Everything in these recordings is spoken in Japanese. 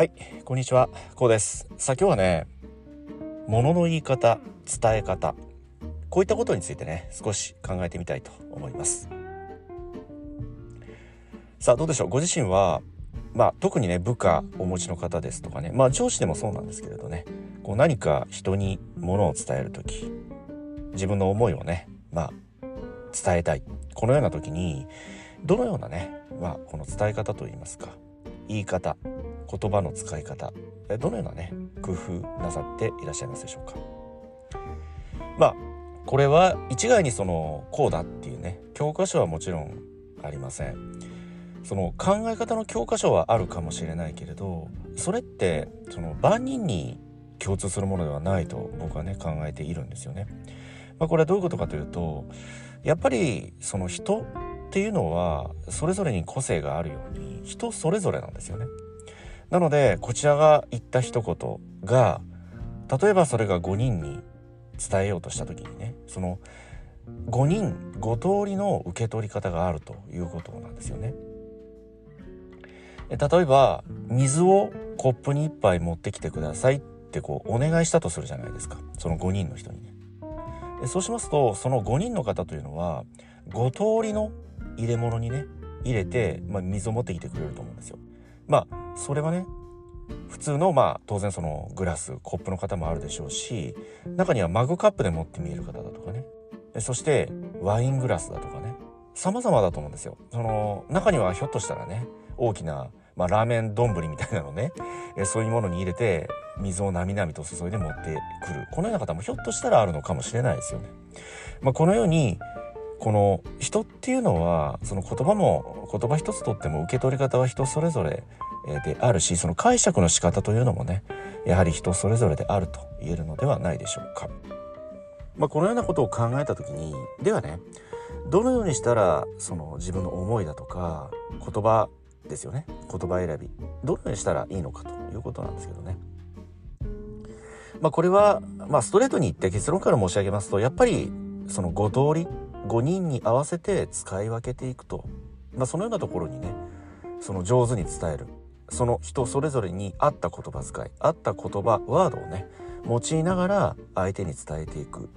はい、こんにちは、こうです。さあ今日はね、物の言い方、伝え方、こういったことについてね、少し考えてみたいと思います。さあどうでしょう、ご自身は、まあ特にね、部下お持ちの方ですとかね、まあ上司でもそうなんですけれどね、こう何か人に物を伝える時、自分の思いをね、まあ伝えたい。このような時に、どのようなね、まあこの伝え方といいますか、言い方、言葉の使い方どのようなね工夫なさっていらっしゃいますでしょうか？まあこれは一概にそのこうだっていうね教科書はもちろんありませんその考え方の教科書はあるかもしれないけれどそれってその万人に共通するものではないと僕はね考えているんですよね。まあ、これはどういうことかというとやっぱりその人っていうのはそれぞれに個性があるように人それぞれなんですよね。なのでこちらが言った一言が例えばそれが5人に伝えようとした時にねその5人5通りの受け取り方があるということなんですよね。例えば水をコップに1杯持ってきてくださいってこうお願いしたとするじゃないですかその5人の人にね。そうしますとその5人の方というのは5通りの入れ物にね入れて、まあ、水を持ってきてくれると思うんですよ。まあそれはね普通のまあ当然そのグラスコップの方もあるでしょうし中にはマグカップで持って見える方だとかね。そしてワイングラスだとかね。様々だと思うんですよ。その中にはひょっとしたらね大きな、まあ、ラーメン丼みたいなのね。そういうものに入れて水をなみなみと注いで持ってくる。このような方もひょっとしたらあるのかもしれないですよね。まあ、このようにこの人っていうのはその言葉も言葉一つとっても受け取り方は人それぞれであるしその解釈の仕方というのもねやはり人それぞれであると言えるのではないでしょうか。まあ、このようなことを考えた時にではねどのようにしたらその自分の思いだとか言葉ですよね言葉選びどのようにしたらいいのかということなんですけどね。まあ、これは、まあ、ストレートに言って結論から申し上げますとやっぱりその5通り5人に合わせて使い分けていくと、まあ、そのようなところにねその上手に伝えるその人それぞれに合った言葉遣い合った言葉ワードをね用いながら相手に伝えていく、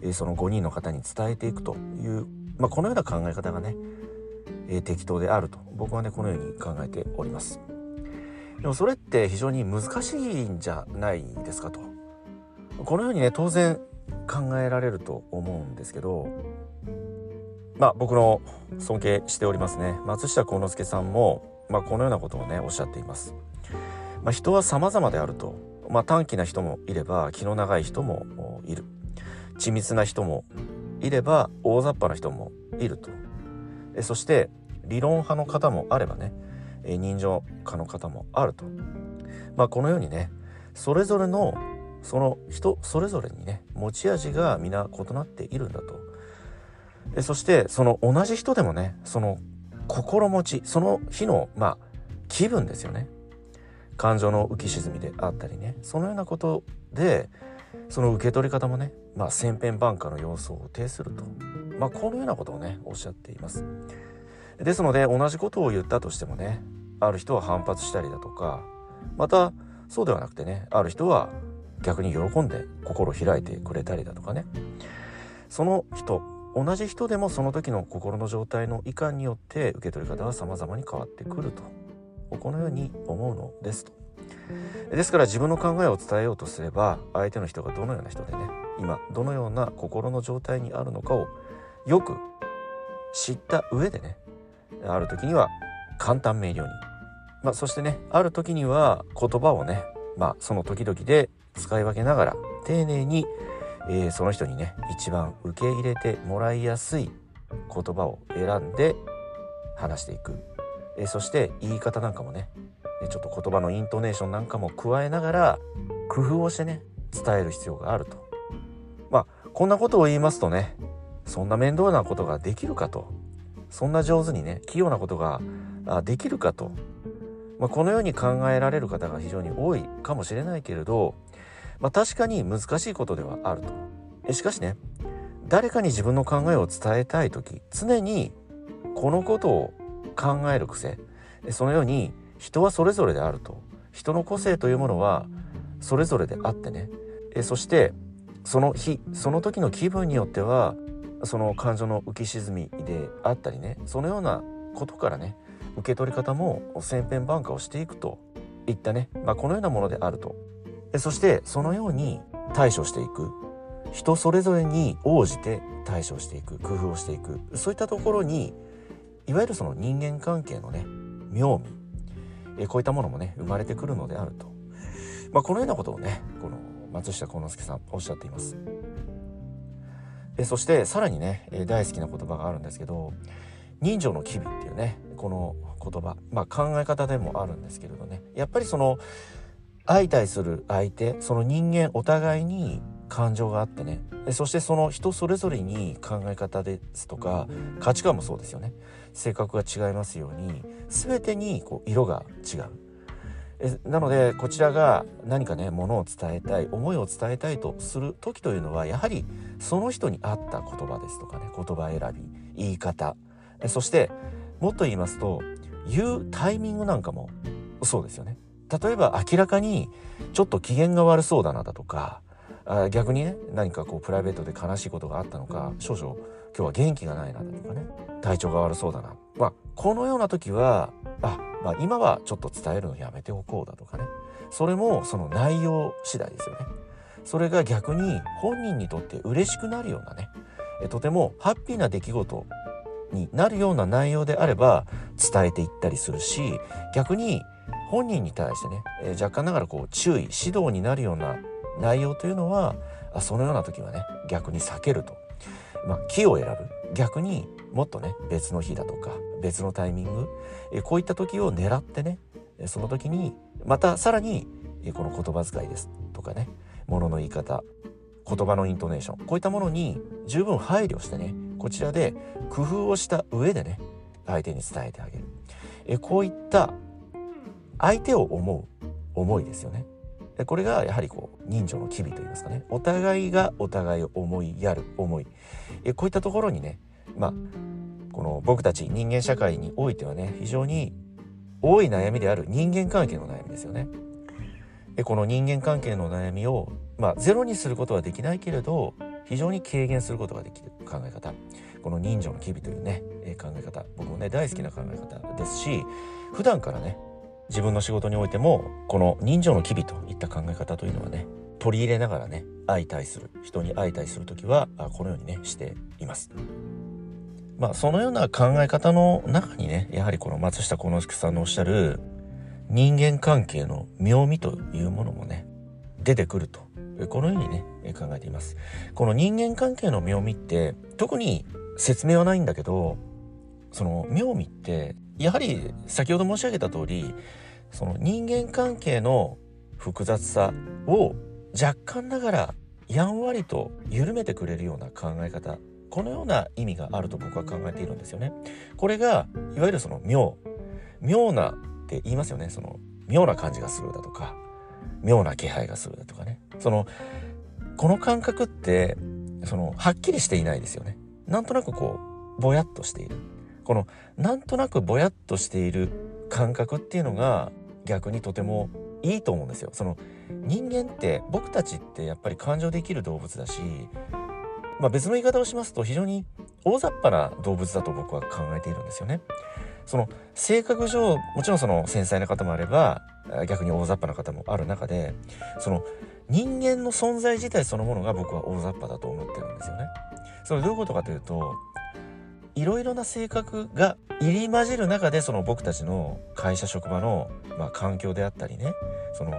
えその5人の方に伝えていくという、まあ、このような考え方がね、え適当であると僕はねこのように考えております。でもそれって非常に難しいんじゃないですかと。このようにね当然考えられると思うんですけどまあ僕の尊敬しておりますね松下幸之助さんも、まあ、このようなことをねおっしゃっています。まあ、人は様々であると、まあ、短気な人もいれば気の長い人もいる。緻密な人もいれば大雑把な人もいると。そして理論派の方もあればね人情家の方もあると、まあ、このようにねそれぞれのその人それぞれにね持ち味が皆異なっているんだと。そしてその同じ人でもねその心持ちその日のまあ気分ですよね。感情の浮き沈みであったりね。そのようなことでその受け取り方もねまあ千変万化の要素を呈すると。まあこのようなことをねおっしゃっています。ですので同じことを言ったとしてもねある人は反発したりだとかまたそうではなくてねある人は逆に喜んで心を開いてくれたりだとかね。その人同じ人でもその時の心の状態のいかんによって受け取り方は様々に変わってくると。このように思うのですと。ですから自分の考えを伝えようとすれば相手の人がどのような人でね今どのような心の状態にあるのかをよく知った上でねある時には簡単明瞭に、まあ、そしてねある時には言葉をねまあその時々で使い分けながら丁寧にえー、その人にね一番受け入れてもらいやすい言葉を選んで話していく、えー、そして言い方なんかもねちょっと言葉のイントネーションなんかも加えながら工夫をしてね伝える必要があると。まあこんなことを言いますとねそんな面倒なことができるかと。そんな上手にね器用なことができるかと、まあ、このように考えられる方が非常に多いかもしれないけれどまあ、確かに難しいことではあると。しかしね誰かに自分の考えを伝えたい時常にこのことを考える癖。そのように人はそれぞれであると。人の個性というものはそれぞれであってね。そしてその日その時の気分によってはその感情の浮き沈みであったりね。そのようなことからね受け取り方も千変万化をしていくといったね、まあ、このようなものであると。そしてそのように対処していく。人それぞれに応じて対処していく。工夫をしていく。そういったところにいわゆるその人間関係のね妙味。えこういったものもね生まれてくるのであると、まあ、このようなことをねこの松下幸之助さんおっしゃっています。えそしてさらにね、大好きな言葉があるんですけど人情の機微っていうねこの言葉、まあ、考え方でもあるんですけれどね。やっぱりその相対する相手その人間お互いに感情があってね。そしてその人それぞれに考え方ですとか価値観もそうですよね。性格が違いますように全てにこう色が違う。えなのでこちらが何かねものを伝えたい思いを伝えたいとする時というのはやはりその人に合った言葉ですとかね言葉選び言い方。そしてもっと言いますと言うタイミングなんかもそうですよね。例えば明らかにちょっと機嫌が悪そうだなだとかあ逆にね何かこうプライベートで悲しいことがあったのか少々今日は元気がないなだとかね。体調が悪そうだな。まあこのような時はあ、まあ、今はちょっと伝えるのやめておこうだとかね。それもその内容次第ですよね。それが逆に本人にとって嬉しくなるようなねとてもハッピーな出来事になるような内容であれば伝えていったりするし逆に本人に対してね、えー、若干ながらこう注意指導になるような内容というのはあそのような時はね逆に避けると、まあ、木を選ぶ。逆にもっとね別の日だとか別のタイミング、えこういった時を狙ってねその時にまたさらにこの言葉遣いですとかねものの言い方言葉のイントネーションこういったものに十分配慮してねこちらで工夫をした上でね相手に伝えてあげる。えこういった相手を思う思いですよね。でこれがやはりこう人情の機微といいますかね。お互いがお互いを思いやる思い。えこういったところにねまあこの僕たち人間社会においてはね非常に多い悩みである人間関係の悩みですよね。でこの人間関係の悩みを、まあ、ゼロにすることはできないけれど非常に軽減することができる考え方。この人情の機微というね、考え方。僕もね大好きな考え方ですし普段からね自分の仕事においてもこの人情の機微といった考え方というのはね取り入れながらね相対する人に相対する時はこのようにねしています。まあそのような考え方の中にねやはりこの松下幸之助さんのおっしゃる人間関係の妙味というものもね出てくるとこのようにね考えていますこの人間関係の妙味って特に説明はないんだけどその妙味ってやはり先ほど申し上げた通りその人間関係の複雑さを若干ながらやんわりと緩めてくれるような考え方このような意味があると僕は考えているんですよね。これがいわゆるその妙妙なって言いますよねその妙な感じがするだとか妙な気配がするだとかねそのこの感覚ってそのはっきりしていないですよね。なんとなくこうぼやっとしているこのなんとなくぼやっとしている感覚っていうのが逆にとてもいいと思うんですよ。その人間って僕たちってやっぱり感情できる動物だしまあ、別の言い方をしますと非常に大雑把な動物だと僕は考えているんですよね。その性格上もちろんその繊細な方もあれば逆に大雑把な方もある中でその人間の存在自体そのものが僕は大雑把だと思ってるんですよね。それどういうことかというといろいろな性格が入り混じる中でその僕たちの会社職場の、まあ、環境であったりねそのい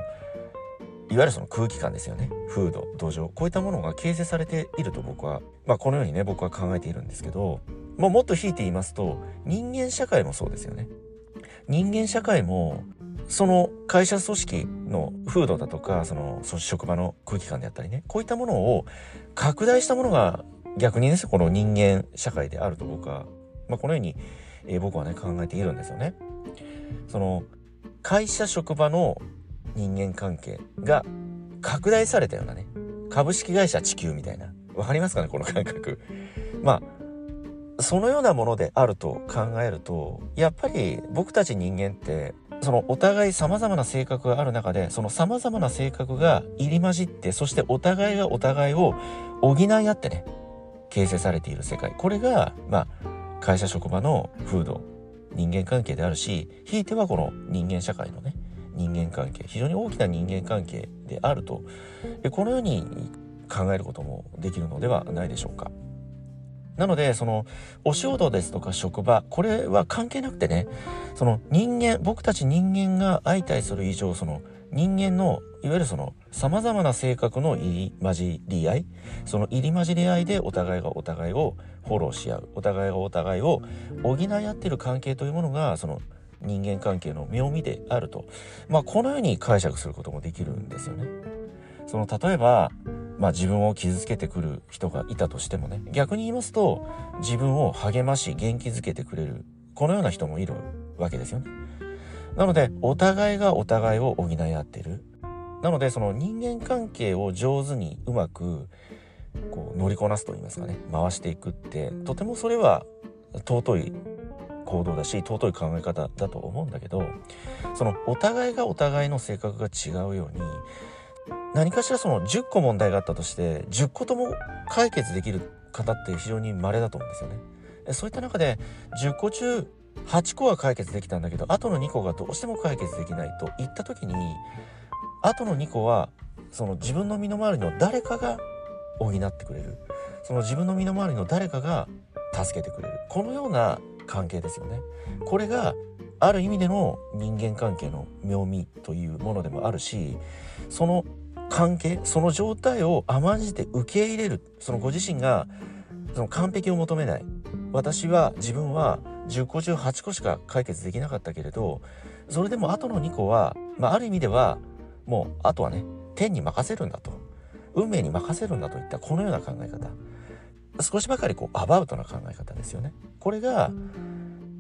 わゆるその空気感ですよね。風土土壌こういったものが形成されていると僕は、まあ、このようにね僕は考えているんですけど、まあ、もっと引いて言いますと人間社会もそうですよね。人間社会もその会社組織の風土だとかその職場の空気感であったりねこういったものを拡大したものが逆にねこの人間社会であると僕は、まあ、このように、えー、僕はね考えているんですよね。その会社職場の人間関係が拡大されたようなね株式会社地球みたいなわかりますかねこの感覚まあそのようなものであると考えるとやっぱり僕たち人間ってそのお互い様々な性格がある中で、その様々な性格が入り混じって、そしてお互いがお互いを補い合ってね、形成されている世界。これが、まあ、会社職場の風土、人間関係であるし、ひいてはこの人間社会のね、人間関係、非常に大きな人間関係であると、このように考えることもできるのではないでしょうか。なので、その、お仕事ですとか職場、これは関係なくてね、その人間、僕たち人間が相対する以上、その人間の、いわゆるその、様々な性格の入り混じり合い、その入り混じり合いでお互いがお互いをフォローし合う、お互いがお互いを補い合ってる関係というものが、その人間関係の妙味であると。まあ、このように解釈することもできるんですよね。その、例えば、まあ自分を傷つけてくる人がいたとしてもね、逆に言いますと、自分を励まし、元気づけてくれる、このような人もいるわけですよね。なので、お互いがお互いを補い合ってる。なので、その人間関係を上手にうまく、こう乗りこなすと言いますかね、回していくって、とてもそれは尊い行動だし、尊い考え方だと思うんだけど、そのお互いがお互いの性格が違うように、何かしらその10個問題があったとして10個とも解決できる方って非常に稀だと思うんですよね。そういった中で10個中8個は解決できたんだけどあとの2個がどうしても解決できないといった時にあとの2個はその自分の身の回りの誰かが補ってくれる。その自分の身の回りの誰かが助けてくれる。このような関係ですよね。これがある意味での人間関係の妙味というものでもあるしその関係その状態を甘んじて受け入れる。そのご自身がその完璧を求めない。私は自分は10個中8個しか解決できなかったけれどそれでもあとの2個は、まあ、ある意味ではもうあとはね天に任せるんだと。運命に任せるんだといったこのような考え方。少しばかりこうアバウトな考え方ですよね。これが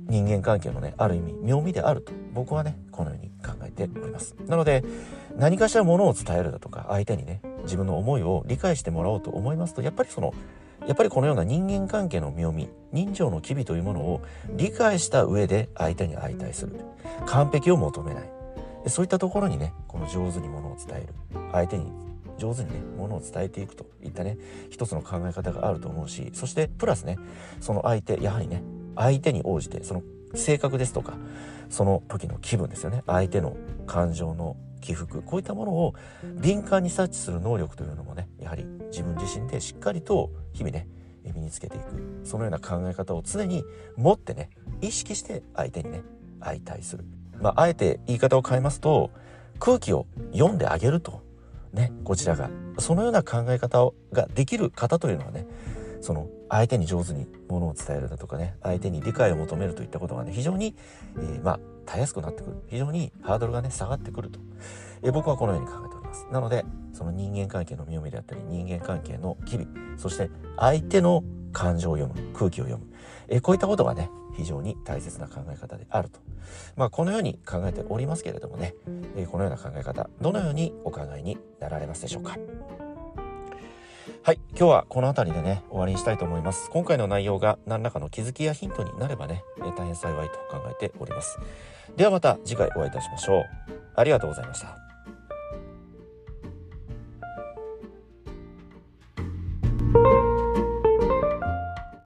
人間関係のねある意味妙味であると。僕はねこのように考えております。なので何かしらものを伝えるだとか相手にね自分の思いを理解してもらおうと思いますとやっぱりそのやっぱりこのような人間関係の妙味人情の機微というものを理解した上で相手に相対する。完璧を求めない。そういったところにねこの上手にものを伝える。相手に上手にねものを伝えていくと。いったね一つの考え方があると思うしそしてプラスねその相手やはりね相手に応じてその性格ですとかその時の気分ですよね。相手の感情の起伏こういったものを敏感に察知する能力というのもねやはり自分自身でしっかりと日々ね身につけていく。そのような考え方を常に持ってね意識して相手にね相対する。まああえて言い方を変えますと空気を読んであげるとねこちらがそのような考え方ができる方というのはねその相手に上手にものを伝えるだとかね相手に理解を求めるといったことがね非常に、えー、まあたやすくなってくる。非常にハードルがね下がってくると、えー、僕はこのように考えております。なのでその人間関係の妙味であったり人間関係の機微そして相手の感情を読む空気を読む、えー、こういったことがね非常に大切な考え方であると。まあこのように考えておりますけれどもね、えこのような考え方どのようにお考えになられますでしょうか？はい。今日はこの辺りでね、終わりにしたいと思います。今回の内容が何らかの気づきやヒントになればね、大変幸いと考えております。ではまた次回お会いいたしましょう。ありがとうございました。